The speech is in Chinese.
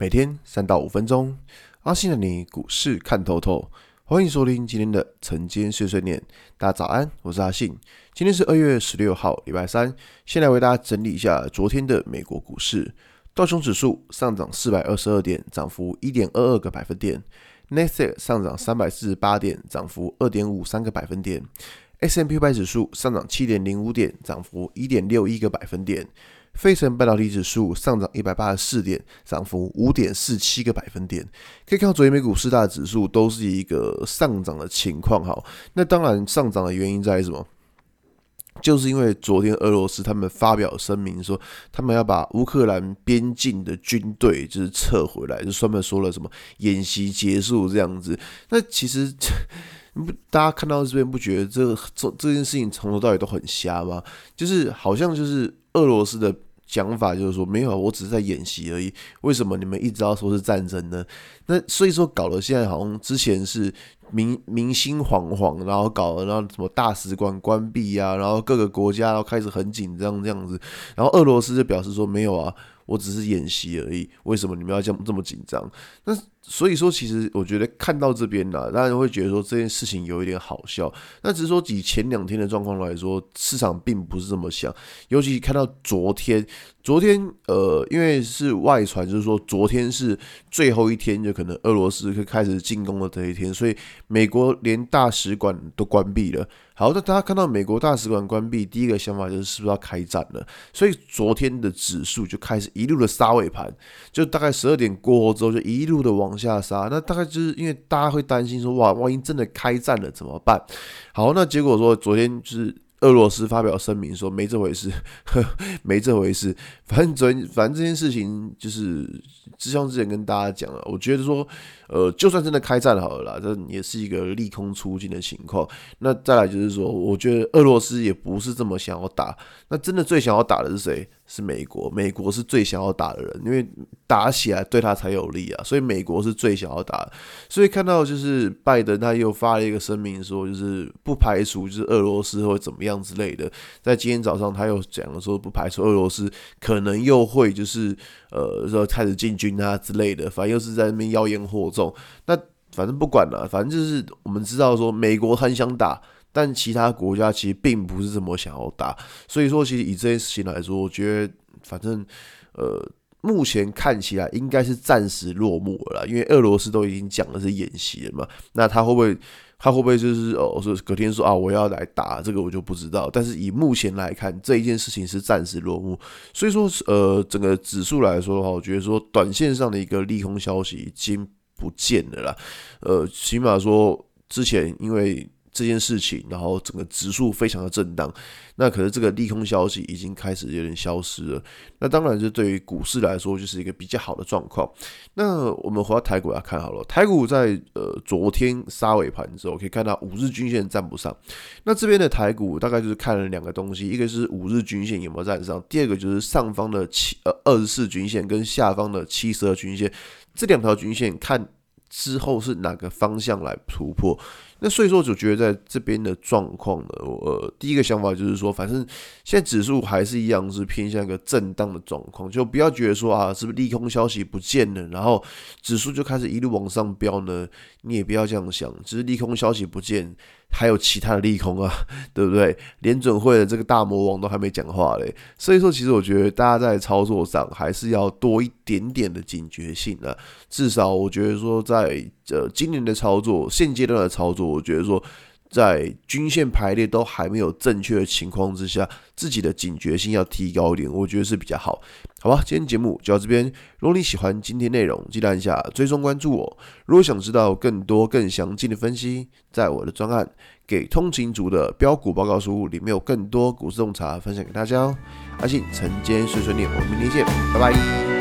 每天三到五分钟，阿信带你股市看透透。欢迎收听今天的晨间碎碎念。大家早安，我是阿信。今天是二月十六号，礼拜三。先来为大家整理一下昨天的美国股市。道琼指数上涨四百二十二点，涨幅一点二二个百分点。纳斯达克上涨三百四十八点，涨幅二点五三个百分点。S M P 五百指数上涨七点零五点，涨幅一点六一个百分点。费城半导体指数上涨一百八十四点，涨幅五点四七个百分点。可以看到，昨天美股四大指数都是一个上涨的情况。好，那当然上涨的原因在于什么？就是因为昨天俄罗斯他们发表声明说，他们要把乌克兰边境的军队就是撤回来，就专门说了什么演习结束这样子。那其实，不大家看到这边不觉得这个这这件事情从头到尾都很瞎吗？就是好像就是俄罗斯的。讲法就是说没有，我只是在演习而已。为什么你们一直要说是战争呢？那所以说搞得现在好像之前是民民心惶惶，然后搞了然后什么大使馆关闭啊，然后各个国家然后开始很紧张这样子，然后俄罗斯就表示说没有啊。我只是演习而已，为什么你们要这么这么紧张？那所以说，其实我觉得看到这边呢，大家会觉得说这件事情有一点好笑。那只是说以前两天的状况来说，市场并不是这么想。尤其看到昨天，昨天呃，因为是外传，就是说昨天是最后一天，就可能俄罗斯可以开始进攻的这一天，所以美国连大使馆都关闭了。好，那大家看到美国大使馆关闭，第一个想法就是是不是要开战了？所以昨天的指数就开始一路的杀尾盘，就大概十二点过后之后就一路的往下杀。那大概就是因为大家会担心说，哇，万一真的开战了怎么办？好，那结果说昨天就是。俄罗斯发表声明说没这回事，呵，没这回事。反正昨天，反正这件事情就是，就像之前跟大家讲了，我觉得说，呃，就算真的开战好了啦，这也是一个利空出尽的情况。那再来就是说，我觉得俄罗斯也不是这么想要打。那真的最想要打的是谁？是美国，美国是最想要打的人，因为打起来对他才有利啊，所以美国是最想要打。所以看到就是拜登他又发了一个声明，说就是不排除就是俄罗斯会怎么样之类的。在今天早上他又讲了说，不排除俄罗斯可能又会就是呃说开始进军啊之类的，反正又是在那边妖言惑众。那反正不管了，反正就是我们知道说美国很想打。但其他国家其实并不是这么想要打，所以说其实以这件事情来说，我觉得反正呃，目前看起来应该是暂时落幕了啦，因为俄罗斯都已经讲的是演习了嘛，那他会不会他会不会就是哦说隔天说啊我要来打这个我就不知道，但是以目前来看这一件事情是暂时落幕，所以说呃整个指数来说的话，我觉得说短线上的一个利空消息已经不见了啦，呃起码说之前因为。这件事情，然后整个指数非常的震荡，那可是这个利空消息已经开始有点消失了。那当然，就对于股市来说，就是一个比较好的状况。那我们回到台股来看好了，台股在呃昨天杀尾盘之后，可以看到五日均线站不上。那这边的台股大概就是看了两个东西，一个是五日均线有没有站上，第二个就是上方的七呃二十四均线跟下方的七十二均线这两条均线看之后是哪个方向来突破。那所以说，我就觉得在这边的状况呢，呃，第一个想法就是说，反正现在指数还是一样是偏向一个震荡的状况，就不要觉得说啊，是不是利空消息不见了，然后指数就开始一路往上飙呢？你也不要这样想，只是利空消息不见。还有其他的利空啊，对不对？联准会的这个大魔王都还没讲话嘞，所以说其实我觉得大家在操作上还是要多一点点的警觉性啊。至少我觉得说在呃今年的操作，现阶段的操作，我觉得说。在均线排列都还没有正确的情况之下，自己的警觉性要提高一点，我觉得是比较好，好吧？今天节目就到这边。如果你喜欢今天内容，记得按下追踪关注我。如果想知道更多更详尽的分析，在我的专案《给通勤族的标股报告书》里面有更多股市洞察分享给大家哦。阿信晨间碎碎念，我们明天见，拜拜。